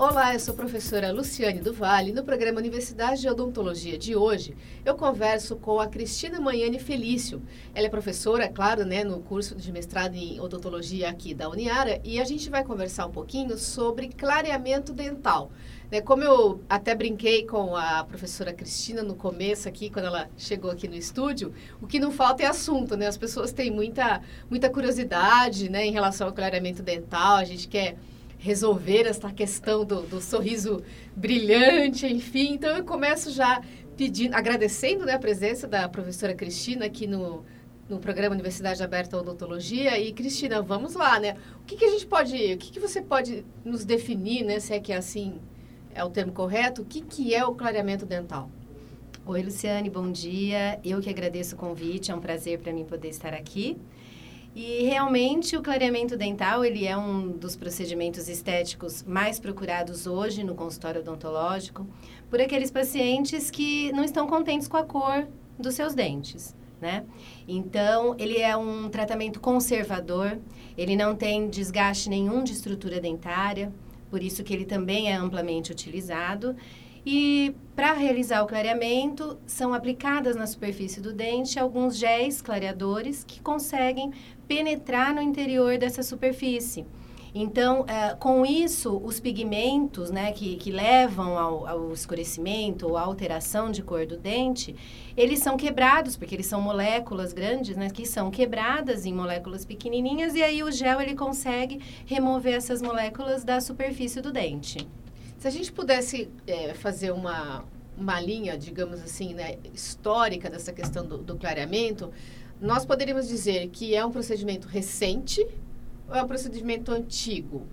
Olá, eu sou a professora Luciane do Vale. No programa Universidade de Odontologia de hoje, eu converso com a Cristina Manhane Felício. Ela é professora, é claro, né, no curso de mestrado em odontologia aqui da Uniara, e a gente vai conversar um pouquinho sobre clareamento dental. Né, como eu até brinquei com a professora Cristina no começo aqui, quando ela chegou aqui no estúdio, o que não falta é assunto, né? As pessoas têm muita, muita curiosidade, né, em relação ao clareamento dental. A gente quer resolver essa questão do, do sorriso brilhante, enfim. Então eu começo já pedindo, agradecendo né, a presença da professora Cristina aqui no, no programa Universidade Aberta Odontologia. E, Cristina, vamos lá, né? O que, que a gente pode, o que, que você pode nos definir, né? Se é que é assim é o termo correto, o que, que é o clareamento dental? Oi, Luciane, bom dia. Eu que agradeço o convite, é um prazer para mim poder estar aqui. E realmente o clareamento dental, ele é um dos procedimentos estéticos mais procurados hoje no consultório odontológico por aqueles pacientes que não estão contentes com a cor dos seus dentes. Né? Então, ele é um tratamento conservador, ele não tem desgaste nenhum de estrutura dentária, por isso que ele também é amplamente utilizado. E para realizar o clareamento, são aplicadas na superfície do dente alguns géis clareadores que conseguem penetrar no interior dessa superfície. Então, uh, com isso, os pigmentos né, que, que levam ao, ao, escurecimento ou à alteração de cor do dente, eles são quebrados, porque eles são moléculas grandes, né, que são quebradas em moléculas pequenininhas, e aí o gel ele consegue remover essas moléculas da superfície do dente. Se a gente pudesse é, fazer uma, uma linha, digamos assim, né, histórica dessa questão do, do clareamento, nós poderíamos dizer que é um procedimento recente ou é um procedimento antigo?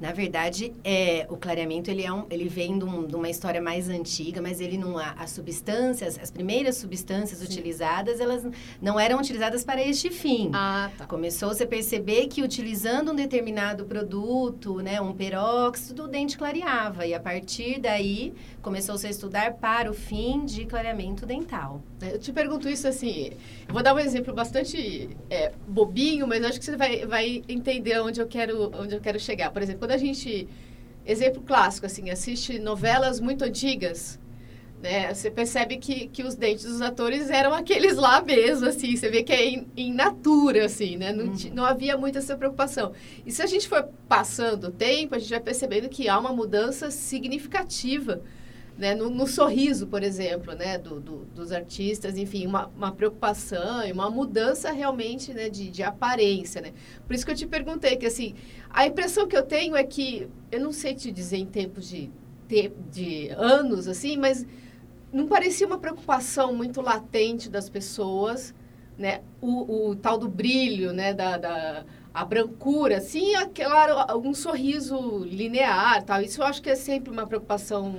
Na verdade, é, o clareamento ele, é um, ele vem de, um, de, uma história mais antiga, mas ele não as substâncias, as primeiras substâncias Sim. utilizadas, elas não eram utilizadas para este fim. Ah, tá. Começou-se a perceber que utilizando um determinado produto, né, um peróxido, o dente clareava e a partir daí começou-se a estudar para o fim de clareamento dental. Eu te pergunto isso assim, vou dar um exemplo bastante é, bobinho, mas acho que você vai, vai entender onde eu quero onde eu quero chegar. Por exemplo, quando a gente exemplo clássico assim assiste novelas muito antigas né você percebe que, que os dentes dos atores eram aqueles lá mesmo assim você vê que é in, in natura assim né não, uhum. não havia muita essa preocupação e se a gente for passando o tempo a gente vai percebendo que há uma mudança significativa né, no, no, sorriso, por exemplo, né, do, do, dos artistas, enfim, uma, uma preocupação e uma mudança realmente né, de, de aparência. Né? Por isso que eu te perguntei, que assim, a impressão que eu tenho é que, eu não sei te dizer em tempos de, de, anos, assim, mas não parecia uma preocupação muito latente das pessoas, né? O, o tal do brilho, né? Da, da a brancura, é claro, um sorriso linear, tal. Isso eu acho que é sempre uma preocupação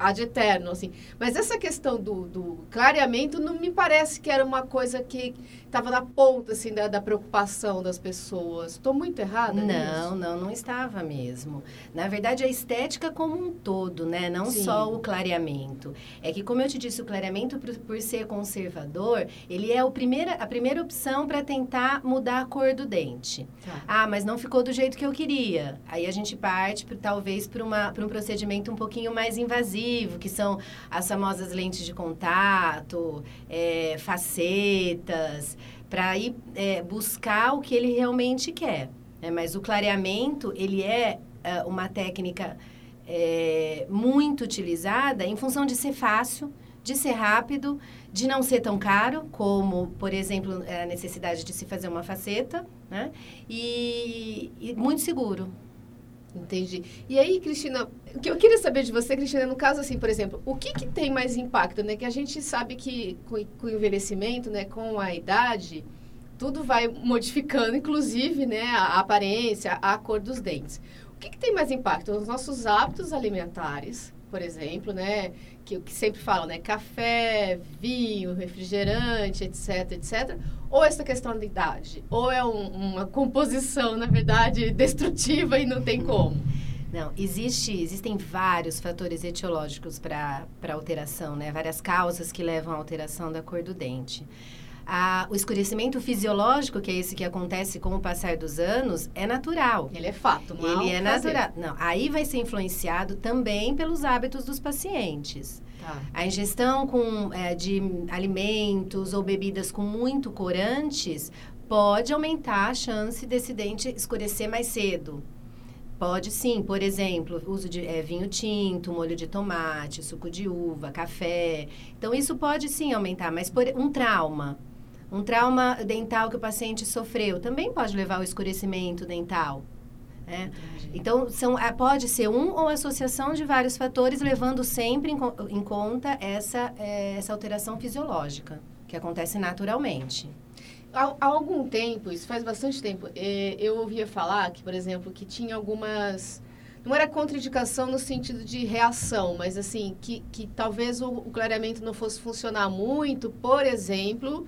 ad eterno, assim. Mas essa questão do, do clareamento não me parece que era uma coisa que estava na ponta, assim, da, da preocupação das pessoas. Estou muito errada Não, nisso? não, não estava mesmo. Na verdade, a estética como um todo, né? Não Sim. só o clareamento. É que, como eu te disse, o clareamento, por, por ser conservador, ele é o primeira, a primeira opção para tentar mudar a cor do dente. Tá. Ah, mas não ficou do jeito que eu queria. Aí a gente parte, por, talvez, para um procedimento um pouquinho mais invasivo que são as famosas lentes de contato, é, facetas, para ir é, buscar o que ele realmente quer. Né? Mas o clareamento, ele é, é uma técnica é, muito utilizada em função de ser fácil, de ser rápido, de não ser tão caro, como, por exemplo, a necessidade de se fazer uma faceta, né? e, e muito seguro. Entendi. E aí, Cristina, o que eu queria saber de você, Cristina, no caso assim, por exemplo, o que, que tem mais impacto, né? Que a gente sabe que com, com, o envelhecimento, né, com a idade, tudo vai modificando, inclusive, né, a, aparência, a cor dos dentes. O que, que tem mais impacto? Os nossos hábitos alimentares, por exemplo, né? Que o que sempre falam, né? Café, vinho, refrigerante, etc, etc. Ou essa questão da idade? Ou é um, uma composição, na verdade, destrutiva e não tem como? Não, existe, existem vários fatores etiológicos para alteração, né? Várias causas que levam à alteração da cor do dente. A, o escurecimento fisiológico, que é esse que acontece com o passar dos anos, é natural. Ele é fato, não Ele é, é natural. Não, aí vai ser influenciado também pelos hábitos dos pacientes. Tá. A ingestão com, é, de alimentos ou bebidas com muito corantes pode aumentar a chance desse dente escurecer mais cedo. Pode sim, por exemplo, uso de é, vinho tinto, molho de tomate, suco de uva, café. Então, isso pode sim aumentar, mas por um trauma, um trauma dental que o paciente sofreu também pode levar ao escurecimento dental. Né? Então, são, pode ser um ou associação de vários fatores, levando sempre em, em conta essa, é, essa alteração fisiológica, que acontece naturalmente. Há, há, algum tempo, isso faz bastante tempo, é, eu ouvia falar que, por exemplo, que tinha algumas... Não era contraindicação no sentido de reação, mas assim, que, que talvez o, o clareamento não fosse funcionar muito, por exemplo,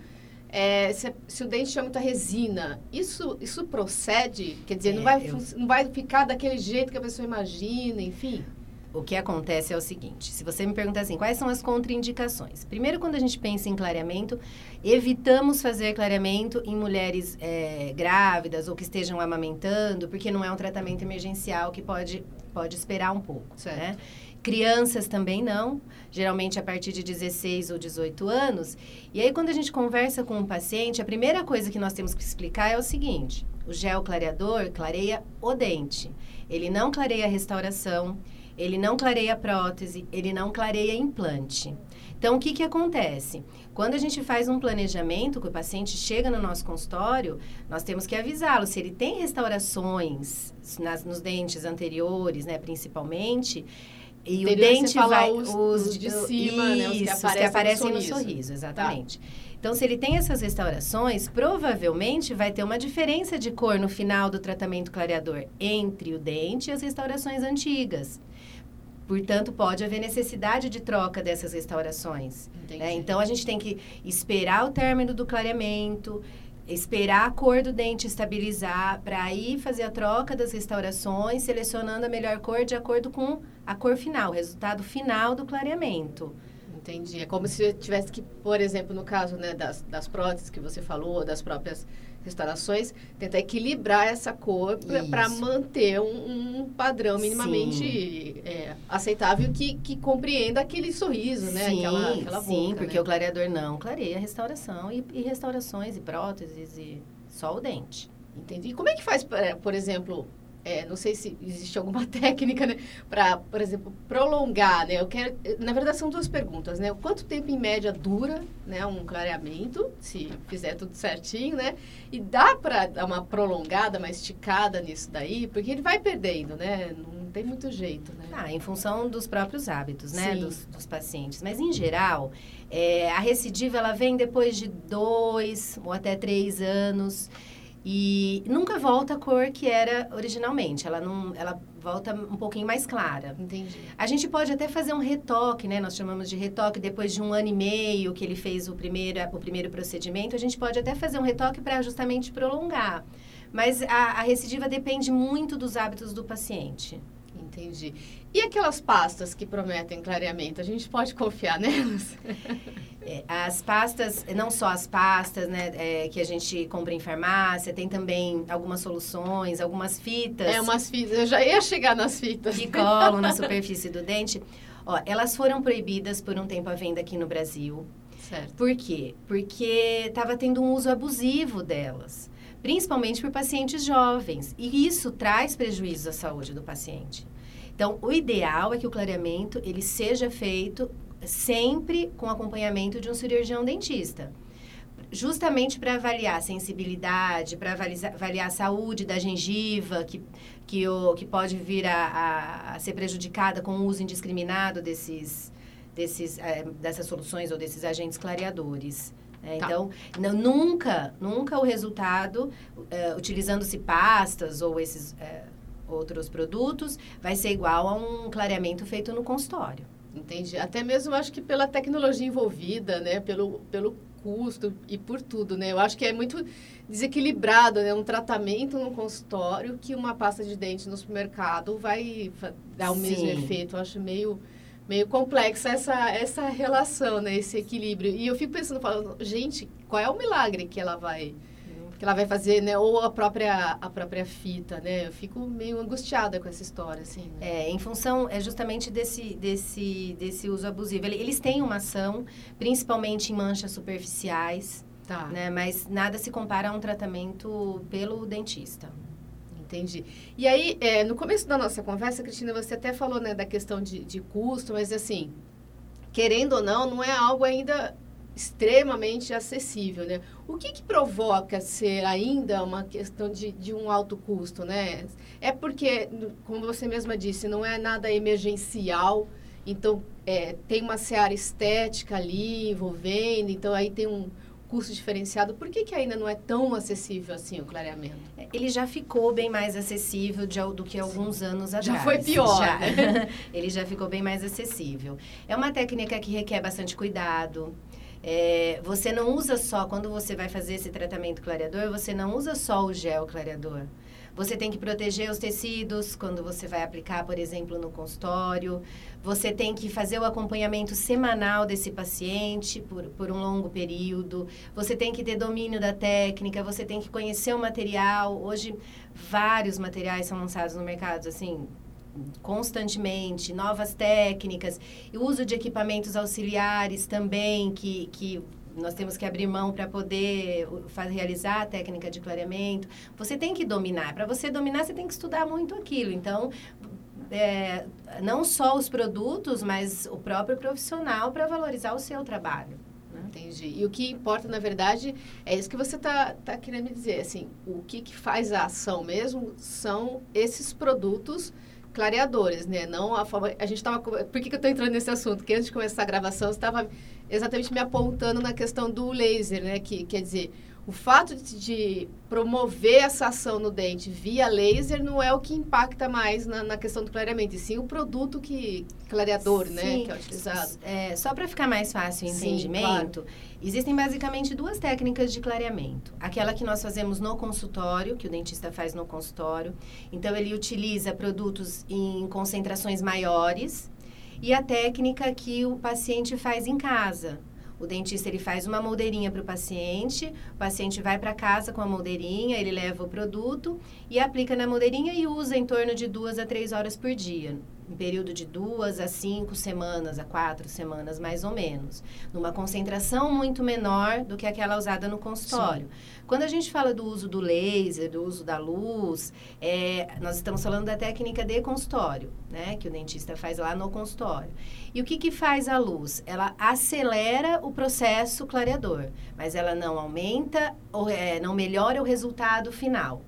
é, se, se, o dente tiver muita resina, isso, isso procede? Quer dizer, é, não, vai, eu... não vai ficar daquele jeito que a pessoa imagina, enfim? O que acontece é o seguinte: se você me perguntar assim, quais são as contraindicações? Primeiro, quando a gente pensa em clareamento, evitamos fazer clareamento em mulheres é, grávidas ou que estejam amamentando, porque não é um tratamento emergencial que pode, pode esperar um pouco. Certo. Né? Crianças também não, geralmente a partir de 16 ou 18 anos. E aí, quando a gente conversa com um paciente, a primeira coisa que nós temos que explicar é o seguinte: o gel clareador clareia o dente. Ele não clareia a restauração, ele não clareia a prótese, ele não clareia implante. Então, o que, que acontece? Quando a gente faz um planejamento, que o paciente chega no nosso consultório, nós temos que avisá-lo se ele tem restaurações nas, nos dentes anteriores, né, principalmente e o dente vai. Os, os, de cima, isso, né? Os que aparecem, que aparecem no, sorriso. no, sorriso. exatamente. Tá. Então, se ele tem essas restaurações, provavelmente vai ter uma diferença de cor no final do tratamento clareador entre o dente e as restaurações antigas. Portanto, pode haver necessidade de troca dessas restaurações. Né? Então, a gente tem que esperar o término do clareamento, esperar a cor do dente estabilizar para aí fazer a troca das restaurações, selecionando a melhor cor de acordo com a cor final, o resultado final do clareamento. Entendi. É como se tivesse que, por exemplo, no caso né, das, das próteses que você falou, das próprias restaurações, tentar equilibrar essa cor para manter um, um, padrão minimamente é, aceitável que, que compreenda aquele sorriso, né? Sim, aquela, aquela boca, sim porque né? o clareador não clareia a restauração e, e restaurações e próteses e só o dente. Entendi. E como é que faz, por exemplo, é, não sei se existe alguma técnica, né, para, por exemplo, prolongar, né? Eu quero, na verdade são duas perguntas, né? Quanto tempo em média dura, né, um clareamento, se fizer tudo certinho, né? E dá para dar uma prolongada, uma esticada nisso daí, porque ele vai perdendo, né? Não tem muito jeito, né? Ah, em função dos próprios hábitos, né, dos, dos, pacientes. Mas em geral, é, a recidiva ela vem depois de dois ou até três anos. E nunca volta a cor que era originalmente. Ela não, ela volta um pouquinho mais clara. Entendi. A gente pode até fazer um retoque, né? Nós chamamos de retoque depois de um ano e meio que ele fez o primeiro, o primeiro procedimento. A gente pode até fazer um retoque para justamente prolongar. Mas a, a recidiva depende muito dos hábitos do paciente. Entendi. E aquelas pastas que prometem clareamento, a gente pode confiar nelas? É, as pastas, não só as pastas né, é, que a gente compra em farmácia, tem também algumas soluções, algumas fitas. É, umas fitas, eu já ia chegar nas fitas. Que colam na superfície do dente. Ó, elas foram proibidas por um tempo à venda aqui no Brasil. Certo. Por quê? Porque estava tendo um uso abusivo delas, principalmente por pacientes jovens. E isso traz prejuízo à saúde do paciente. Então, o ideal é que o clareamento ele seja feito sempre com acompanhamento de um cirurgião dentista. Justamente para avaliar a sensibilidade, para avaliar, avaliar, a saúde da gengiva, que, que, o, que pode vir a, a, a ser prejudicada com o uso indiscriminado desses, desses, é, dessas soluções ou desses agentes clareadores. É, tá. Então, não, nunca, nunca o resultado, é, utilizando-se pastas ou esses outros produtos, vai ser igual a um clareamento feito no consultório. Entendi. Até mesmo acho que pela tecnologia envolvida, né? Pelo, pelo custo e por tudo, né? Eu acho que é muito desequilibrado, né? Um tratamento no consultório que uma pasta de dente no supermercado vai dar o Sim. mesmo efeito. Eu acho meio meio complexa essa essa relação, né? Esse equilíbrio. E eu fico pensando, falando, gente, qual é o milagre que ela vai que ela vai fazer, né? Ou a própria, a própria fita, né? Eu fico meio angustiada com essa história, assim. Né? É, em função é justamente desse, desse, desse uso abusivo. Eles têm uma ação, principalmente em manchas superficiais, tá. né? Mas nada se compara a um tratamento pelo dentista. Entendi. E aí, é, no começo da nossa conversa, Cristina, você até falou, né, da questão de, de custo, mas assim, querendo ou não, não é algo ainda extremamente acessível, né? O que, que provoca ser ainda uma questão de, de um alto custo, né? É porque, como você mesma disse, não é nada emergencial, então é, tem uma seara estética ali envolvendo, então aí tem um custo diferenciado. Por que, que ainda não é tão acessível assim o clareamento? É, ele já ficou bem mais acessível de, do que alguns Sim. anos atrás. Já foi pior. Já. Né? Ele já ficou bem mais acessível. É uma técnica que requer bastante cuidado. É, você não usa só, quando você vai fazer esse tratamento clareador, você não usa só o gel clareador. Você tem que proteger os tecidos quando você vai aplicar, por exemplo, no consultório. Você tem que fazer o acompanhamento semanal desse paciente por, por um longo período. Você tem que ter domínio da técnica, você tem que conhecer o material. Hoje, vários materiais são lançados no mercado, assim, constantemente, novas técnicas, e o uso de equipamentos auxiliares também, que, que nós temos que abrir mão para poder realizar a técnica de clareamento. Você tem que dominar. Para você dominar, você tem que estudar muito aquilo. Então, é, não só os produtos, mas o próprio profissional para valorizar o seu trabalho. Né? Entendi. E o que importa, na verdade, é isso que você está tá querendo me dizer. Assim, o que, que faz a ação mesmo são esses produtos clareadores, né? Não a forma. A gente estava. Por que, que eu estou entrando nesse assunto? Porque antes de começar a gravação, você estava exatamente me apontando na questão do laser, né? Que quer dizer, o fato de, de, promover essa ação no dente via laser não é o que impacta mais na, na questão do clareamento, e sim o produto que clareador, né, sim. né, que é utilizado. É, só para ficar mais fácil o entendimento, claro. existem basicamente duas técnicas de clareamento. Aquela que nós fazemos no consultório, que o dentista faz no consultório. Então ele utiliza produtos em concentrações maiores, e a técnica que o paciente faz em casa, o dentista ele faz uma moldeirinha para o paciente, o paciente vai para casa com a moldeirinha, ele leva o produto e aplica na moldeirinha e usa em torno de duas a três horas por dia em período de duas a cinco semanas, a quatro semanas, mais ou menos. Numa concentração muito menor do que aquela usada no consultório. Sim. Quando a gente fala do uso do laser, do uso da luz, é, nós estamos falando da técnica de consultório, né? Que o dentista faz lá no consultório. E o que, que faz a luz? Ela acelera o processo clareador, mas ela não aumenta, ou, é, não melhora o resultado final.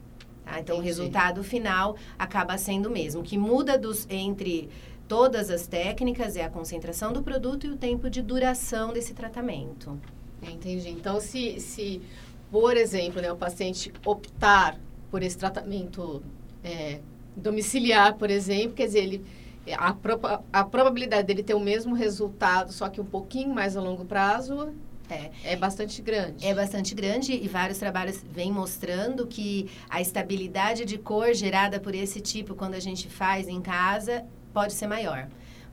Tá? Então, Entendi. o resultado final acaba sendo o mesmo. O que muda dos, entre todas as técnicas é a concentração do produto e o tempo de duração desse tratamento. Entendi. Então, se, se por exemplo, né, o paciente optar por esse tratamento é, domiciliar, por exemplo, quer dizer, ele, a, pro, a probabilidade dele ter o mesmo resultado, só que um pouquinho mais a longo prazo, é. é bastante grande. É bastante grande e vários trabalhos vêm mostrando que a estabilidade de cor gerada por esse tipo, quando a gente faz em casa, pode ser maior.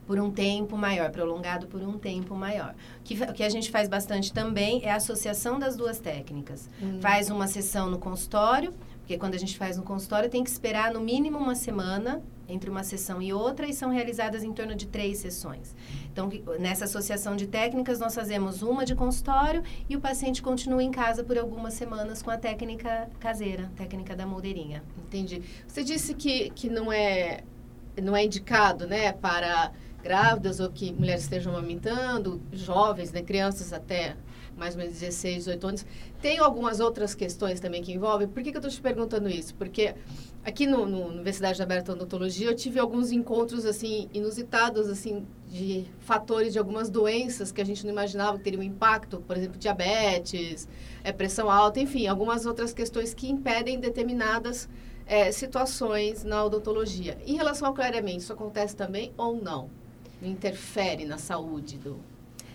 Por um tempo maior, prolongado por um tempo maior. O que, o que a gente faz bastante também é a associação das duas técnicas. Hum. Faz uma sessão no consultório, porque quando a gente faz no consultório, tem que esperar no mínimo uma semana entre uma sessão e outra e são realizadas em torno de três sessões. Então, nessa associação de técnicas, nós fazemos uma de consultório e o paciente continua em casa por algumas semanas com a técnica caseira, técnica da moldeirinha. Entendi. Você disse que, que não, é, não é indicado né, para grávidas ou que mulheres estejam amamentando, jovens, né, crianças até mais ou menos 16, 18 anos. Tem algumas outras questões também que envolvem. Por que, que eu estou te perguntando isso? Porque aqui no, no Universidade Aberta de Odontologia eu tive alguns encontros assim inusitados assim de fatores de algumas doenças que a gente não imaginava que teriam impacto, por exemplo, diabetes, é, pressão alta, enfim, algumas outras questões que impedem determinadas é, situações na odontologia. Em relação ao clareamento, isso acontece também ou não? Não interfere na saúde do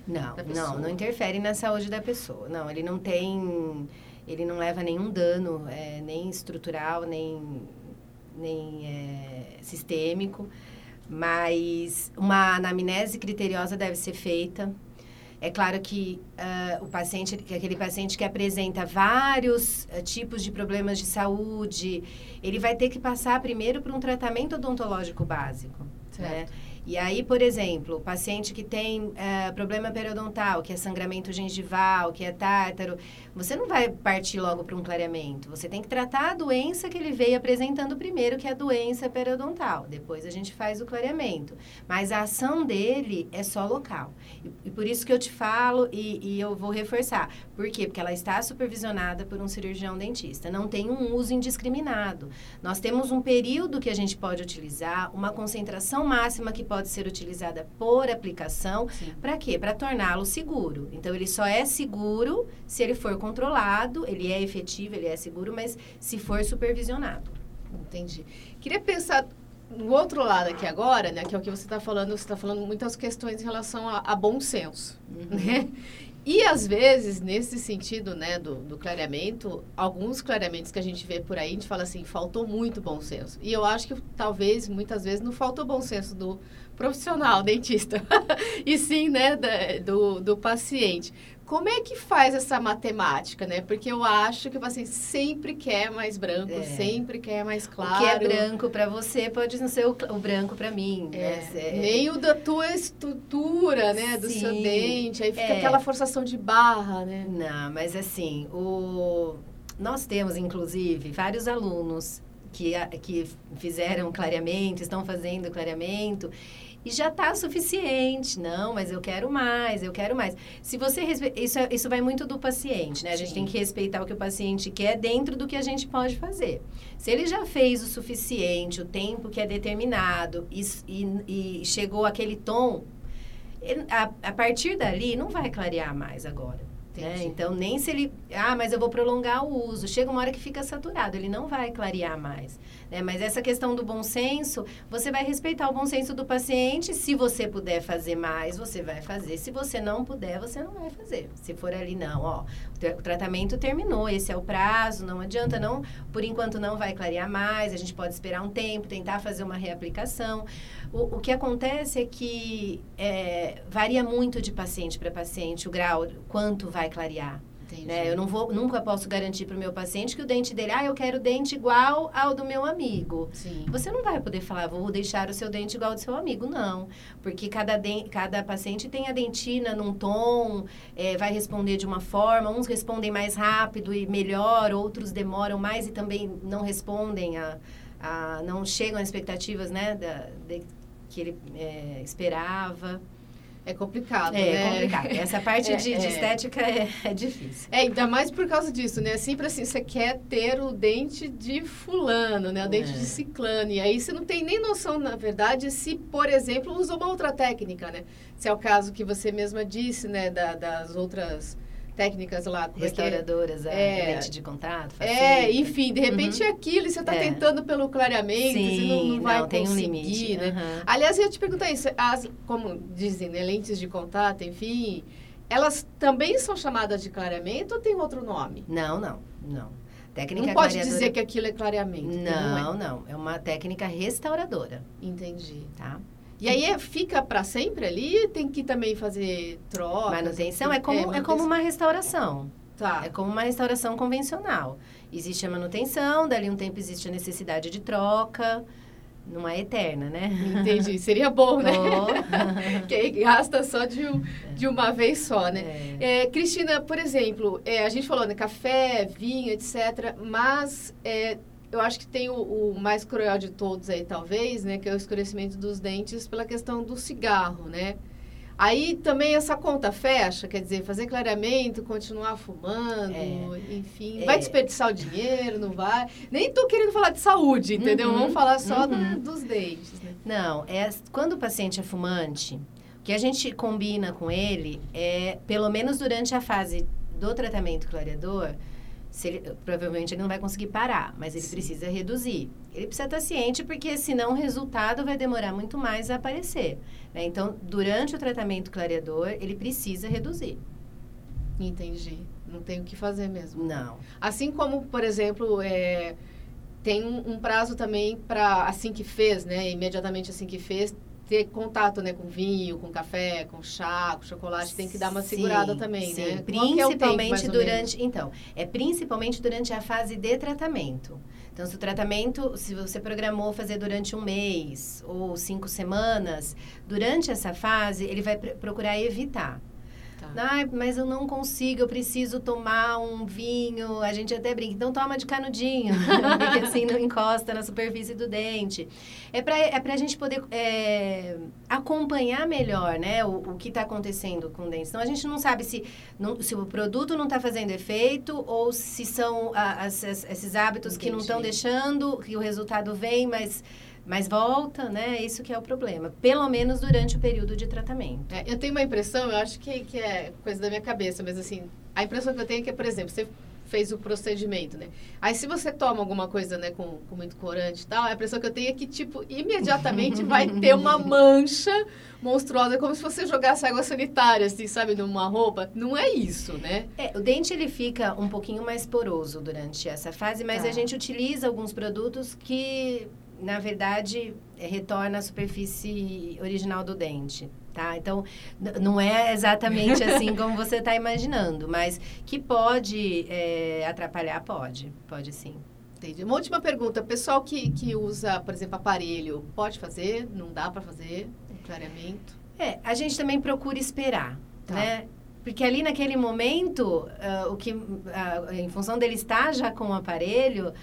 Não, não, não interfere na saúde da pessoa. Não, ele não tem, ele não leva nenhum dano, é, nem estrutural, nem, nem é, sistêmico. Mas uma anamnese criteriosa deve ser feita é claro que uh, o paciente, que aquele paciente que apresenta vários uh, tipos de problemas de saúde, ele vai ter que passar primeiro por um tratamento odontológico básico. Né? Certo. Né? E aí, por exemplo, o paciente que tem uh, problema periodontal, que é sangramento gengival, que é tártaro, você não vai partir logo para um clareamento. Você tem que tratar a doença que ele veio apresentando primeiro, que é a doença periodontal. Depois a gente faz o clareamento. Mas a ação dele é só local. E, e por isso que eu te falo e, e, eu vou reforçar. Por quê? Porque ela está supervisionada por um cirurgião dentista. Não tem um uso indiscriminado. Nós temos um período que a gente pode utilizar, uma concentração máxima que pode pode ser utilizada por aplicação. Para quê? Para torná-lo seguro. Então, ele só é seguro se ele for controlado, ele é efetivo, ele é seguro, mas se for supervisionado. Entendi. Queria pensar no outro lado aqui agora, né, que é o que você está falando, você está falando muitas questões em relação a, a bom senso, uhum. né? E às vezes, nesse sentido, né, do, do, clareamento, alguns clareamentos que a gente vê por aí, a gente fala assim, faltou muito bom senso. E eu acho que talvez, muitas vezes, não faltou bom senso do profissional, dentista, e sim, né, do, do paciente. Como é que faz essa matemática, né? Porque eu acho que o paciente sempre quer mais branco, é. sempre quer mais claro. O que é branco para você pode não ser o, o branco para mim, é. né? É. Nem o da tua estrutura, né? Do Sim. seu dente. Aí fica é. aquela forçação de barra, né? Não, mas assim, o... nós temos, inclusive, vários alunos que, que fizeram clareamento, estão fazendo clareamento e já está suficiente. Não, mas eu quero mais, eu quero mais. Se você respe... isso, é, isso vai muito do paciente, né? A gente tem que respeitar o que o paciente quer dentro do que a gente pode fazer. Se ele já fez o suficiente, o tempo que é determinado e, e, e chegou aquele tom, a, a partir dali não vai clarear mais agora. Né? Então, nem se ele. Ah, mas eu vou prolongar o uso. Chega uma hora que fica saturado, ele não vai clarear mais. Né? Mas essa questão do bom senso, você vai respeitar o bom senso do paciente. Se você puder fazer mais, você vai fazer. Se você não puder, você não vai fazer. Se for ali, não, ó, o tratamento terminou, esse é o prazo, não adianta, não, por enquanto não vai clarear mais, a gente pode esperar um tempo, tentar fazer uma reaplicação. O, o que acontece é que é, varia muito de paciente para paciente o grau, quanto vai clarear. Né? Eu não vou, nunca posso garantir para o meu paciente que o dente dele, ah, eu quero o dente igual ao do meu amigo. Sim. Você não vai poder falar, vou deixar o seu dente igual ao do seu amigo, não. Porque cada, de, cada paciente tem a dentina num tom, é, vai responder de uma forma, uns respondem mais rápido e melhor, outros demoram mais e também não respondem a, a não chegam às expectativas, né, da, de, que ele é, esperava. É complicado, é, né? É complicado. Essa parte é, de, é. de, estética é, é, difícil. É, ainda mais por causa disso, né? Sempre assim, você quer ter o dente de fulano, né? O dente de é. ciclano. E aí você não tem nem noção, na verdade, se, por exemplo, usou uma outra técnica, né? Se é o caso que você mesma disse, né? Da, das outras técnicas lá. É é? Restauradoras, é, é, lente de contato. Facilita. É, enfim, de repente uhum. aquilo, você está é. tentando pelo clareamento, Sim, você não, não vai não, tem um limite. né? Uhum. Aliás, eu ia te perguntar isso, as, como dizem, né, lentes de contato, enfim, elas também são chamadas de clareamento ou tem outro nome? Não, não, não. Técnica não pode clareadora... dizer que aquilo é clareamento. Não, não é. não. É uma técnica restauradora. Entendi. Tá? E aí é, fica para sempre ali? Tem que também fazer troca? Manutenção é como, é, é como uma restauração. Tá. É como uma restauração convencional. Existe a manutenção, dali um tempo existe a necessidade de troca. Não é eterna, né? Entendi. Seria bom, né? Oh. que aí gasta só de, de uma vez só, né? É. É, Cristina, por exemplo, é, a gente falou, né? Café, vinho, etc. Mas é, eu acho que tem o, o, mais cruel de todos aí, talvez, né? Que é o escurecimento dos dentes pela questão do cigarro, né? Aí também essa conta fecha, quer dizer, fazer clareamento, continuar fumando, é, enfim. É. Vai desperdiçar o dinheiro, não vai? Nem tô querendo falar de saúde, entendeu? Uhum, Vamos falar só uhum. do, dos dentes, né? Não, é, quando o paciente é fumante, o que a gente combina com ele é, pelo menos durante a fase do tratamento clareador, ele, provavelmente ele não vai conseguir parar, mas ele Sim. precisa reduzir. Ele precisa estar ciente, porque senão o resultado vai demorar muito mais a aparecer. Né? Então, durante o tratamento clareador, ele precisa reduzir. Entendi. Não tem o que fazer mesmo. Não. Assim como, por exemplo, é, tem um, um prazo também para assim que fez, né? Imediatamente assim que fez, ter contato, né, com vinho, com café, com chá, com chocolate, tem que dar uma segurada sim, também, sim. né? Principalmente é tempo, durante, então, é principalmente durante a fase de tratamento. Então, se o tratamento, se você programou fazer durante um mês ou cinco semanas, durante essa fase, ele vai procurar evitar. Tá. Ai, mas eu não consigo, eu preciso tomar um vinho. A gente até brinca, então toma de canudinho, porque assim não encosta na superfície do dente. É para é a gente poder é, acompanhar melhor né, o, o que está acontecendo com o dente. Então a gente não sabe se, não, se o produto não está fazendo efeito ou se são a, as, esses hábitos Entendi. que não estão deixando, que o resultado vem, mas mas volta, né? Isso que é o problema. Pelo menos durante o período de tratamento. É, eu tenho uma impressão, eu acho que, que é coisa da minha cabeça, mas assim, a impressão que eu tenho é que, por exemplo, você fez o procedimento, né? Aí se você toma alguma coisa, né, com, com muito corante e tal, a impressão que eu tenho é que, tipo, imediatamente vai ter uma mancha monstruosa, como se você jogasse água sanitária, assim, sabe, numa roupa. Não é isso, né? É, o dente, ele fica um pouquinho mais poroso durante essa fase, mas tá. a gente utiliza alguns produtos que na verdade, retorna à superfície original do dente, tá? Então, não é exatamente assim como você está imaginando, mas que pode é, atrapalhar, pode, pode sim. Entendi. Uma última pergunta. Pessoal que, que usa, por exemplo, aparelho, pode fazer? Não dá para fazer um clareamento? É, a gente também procura esperar, tá. né? Porque ali naquele momento, uh, o que, uh, em função dele estar já com o aparelho,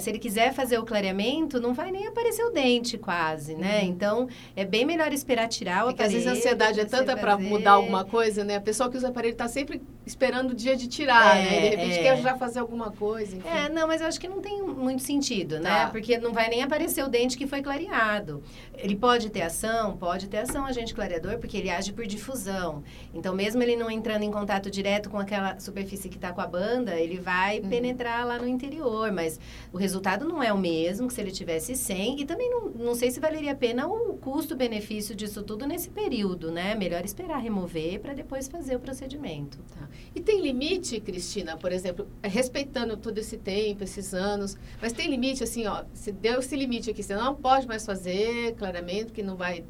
se ele quiser fazer o clareamento, não vai nem aparecer o dente quase, né? Uhum. Então, é bem melhor esperar tirar o é aparelho. Porque às vezes a ansiedade é tanta para mudar alguma coisa, né? A pessoa que usa aparelho está sempre esperando o dia de tirar, é, né? De repente é. quer já fazer alguma coisa, enfim. É, não, mas eu acho que não tem muito sentido, né? Tá. Porque não vai nem aparecer o dente que foi clareado. Ele pode ter ação? Pode ter ação agente clareador, porque ele age por difusão. Então, mesmo ele não entrando em contato direto com aquela superfície que está com a banda, ele vai uhum. penetrar lá no interior, mas o resultado não é o mesmo que se ele tivesse 100 e também não, não sei se valeria a pena o custo-benefício disso tudo nesse período, né? Melhor esperar remover para depois fazer o procedimento. Tá. E tem limite, Cristina, por exemplo, respeitando todo esse tempo, esses anos, mas tem limite assim, ó, se deu esse limite aqui, você não pode mais fazer, claramente, que não vai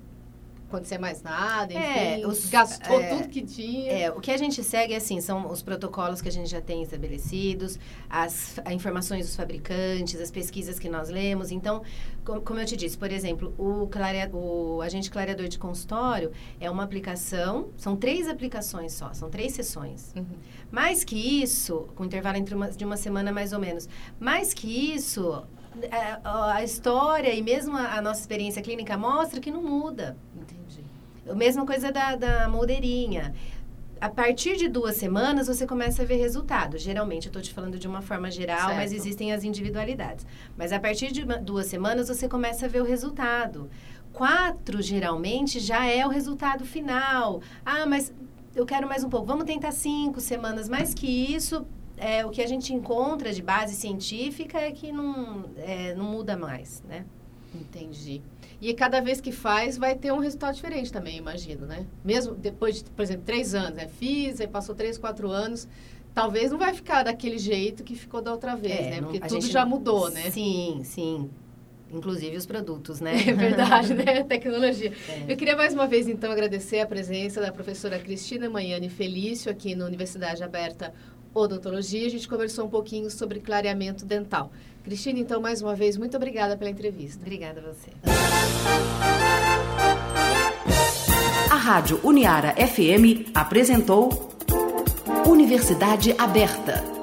acontecer mais nada, é, enfim, é, os, gastou é, tudo que tinha. É, o que a gente segue, assim, são os protocolos que a gente já tem estabelecidos, as, as informações dos fabricantes, as pesquisas que nós lemos. Então, com, como eu te disse, por exemplo, o, clarea, o agente clareador de consultório é uma aplicação, são três aplicações só, são três sessões. Uhum. Mais que isso, com intervalo entre uma, de uma semana mais ou menos, mais que isso, a, a história e mesmo a, a, nossa experiência clínica mostra que não muda. Entendi. A mesma coisa da, da moldeirinha. A partir de duas semanas, você começa a ver resultado. Geralmente, eu estou te falando de uma forma geral, certo. mas existem as individualidades. Mas a partir de duas semanas, você começa a ver o resultado. Quatro, geralmente, já é o resultado final. Ah, mas eu quero mais um pouco. Vamos tentar cinco semanas. Mais que isso, é, o que a gente encontra de base científica é que não, é, não muda mais, né? Entendi. E cada vez que faz, vai ter um resultado diferente também, imagino, né? Mesmo depois de, por exemplo, três anos, né? Fiz, aí passou três, quatro anos, talvez não vai ficar daquele jeito que ficou da outra vez, é, né? Porque tudo já mudou, né? Sim, sim. Inclusive os produtos, né? É verdade, né? Tecnologia. É. Eu queria mais uma vez, então, agradecer a presença da professora Cristina Manhane Felício aqui na Universidade Aberta Odontologia. A gente conversou um pouquinho sobre clareamento dental. Cristina, então, mais uma vez, muito obrigada pela entrevista. Obrigada a você. A Rádio Uniara FM apresentou Universidade Aberta